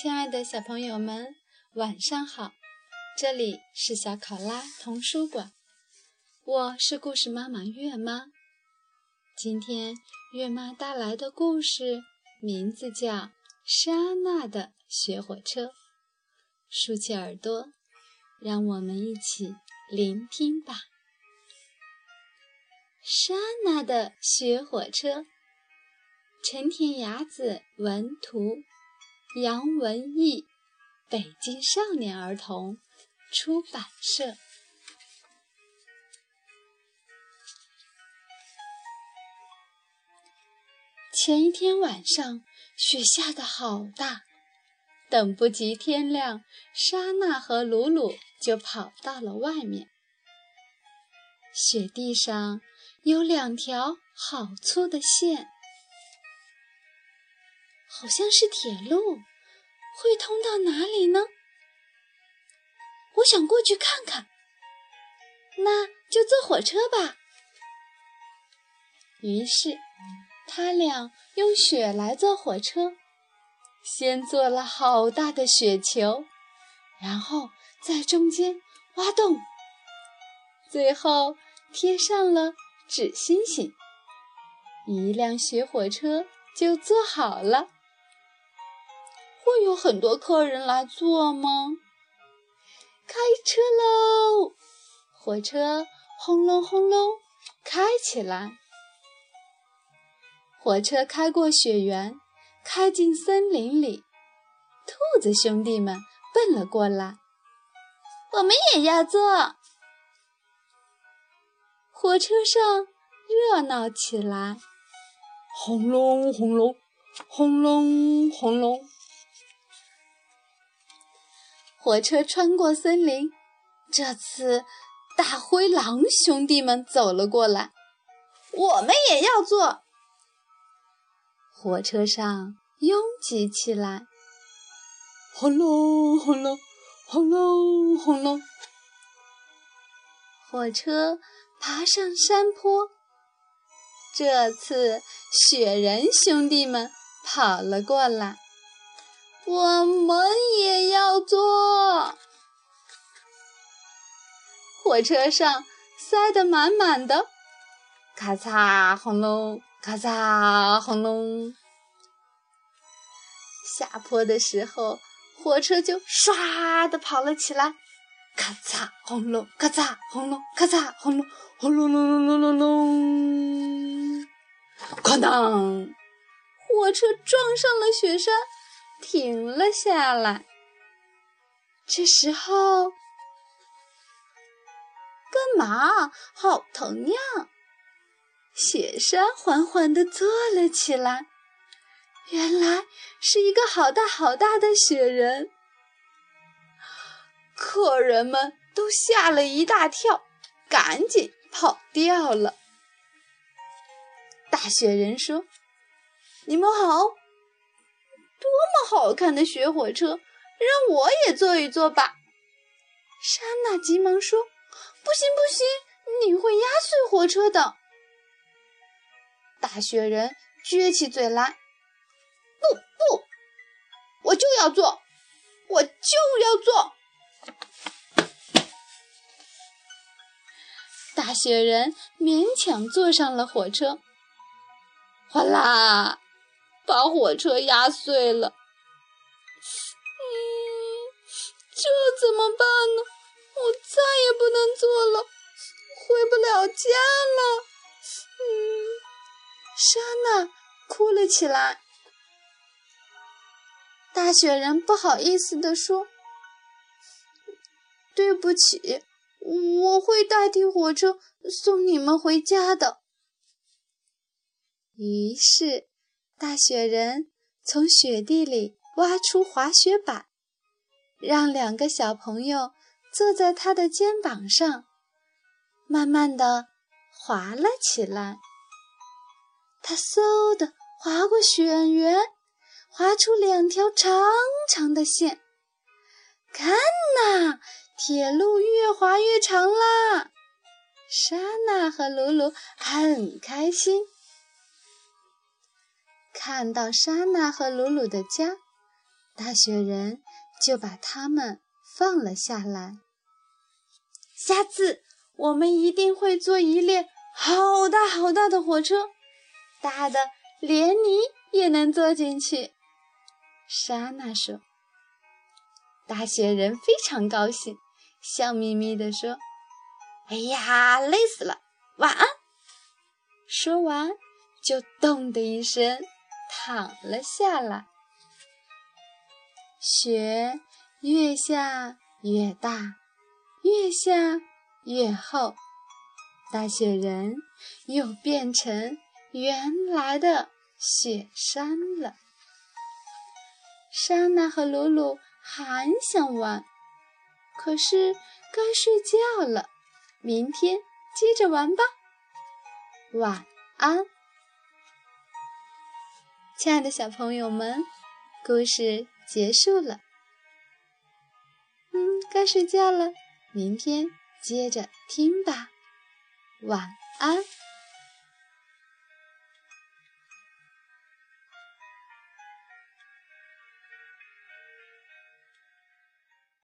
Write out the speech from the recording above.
亲爱的小朋友们，晚上好！这里是小考拉童书馆，我是故事妈妈月妈。今天月妈带来的故事名字叫《莎娜的雪火车》。竖起耳朵，让我们一起聆听吧。莎娜的雪火车，陈田雅子文图。杨文艺，北京少年儿童出版社。前一天晚上，雪下得好大，等不及天亮，莎娜和鲁鲁就跑到了外面。雪地上有两条好粗的线。好像是铁路，会通到哪里呢？我想过去看看。那就坐火车吧。于是，他俩用雪来做火车，先做了好大的雪球，然后在中间挖洞，最后贴上了纸星星，一辆雪火车就做好了。会有很多客人来坐吗？开车喽！火车轰隆轰隆开起来。火车开过雪原，开进森林里。兔子兄弟们奔了过来，我们也要坐。火车上热闹起来，轰隆轰隆，轰隆轰隆。火车穿过森林，这次大灰狼兄弟们走了过来，我们也要坐。火车上拥挤起来，轰隆轰隆，轰隆轰隆。火车爬上山坡，这次雪人兄弟们跑了过来。我们也要坐。火车上塞得满满的，咔嚓轰隆，咔嚓轰隆。下坡的时候，火车就唰的跑了起来，咔嚓轰隆，咔嚓轰隆，咔嚓轰隆，轰隆隆隆隆隆隆，哐当！火车撞上了雪山。停了下来。这时候，干嘛？好疼呀！雪山缓缓地坐了起来。原来是一个好大好大的雪人。客人们都吓了一大跳，赶紧跑掉了。大雪人说：“你们好。”多么好看的雪火车，让我也坐一坐吧！莎娜急忙说：“不行，不行，你会压碎火车的。”大雪人撅起嘴来：“不不，我就要坐，我就要坐！”大雪人勉强坐上了火车，哗啦！把火车压碎了，嗯，这怎么办呢？我再也不能坐了，回不了家了。嗯，莎娜哭了起来。大雪人不好意思地说：“对不起，我会代替火车送你们回家的。”于是。大雪人从雪地里挖出滑雪板，让两个小朋友坐在他的肩膀上，慢慢的滑了起来。他嗖的滑过雪原，滑出两条长长的线。看呐，铁路越滑越长啦！莎娜和鲁鲁很开心。看到莎娜和鲁鲁的家，大雪人就把它们放了下来。下次我们一定会坐一列好大好大的火车，大的连你也能坐进去。莎娜说。大雪人非常高兴，笑眯眯地说：“哎呀，累死了，晚安。”说完，就咚的一声躺了下来。雪越下越大，越下越厚，大雪人又变成原来的雪山了。莎娜和鲁鲁。还想玩，可是该睡觉了。明天接着玩吧。晚安，亲爱的小朋友们，故事结束了。嗯，该睡觉了，明天接着听吧。晚安。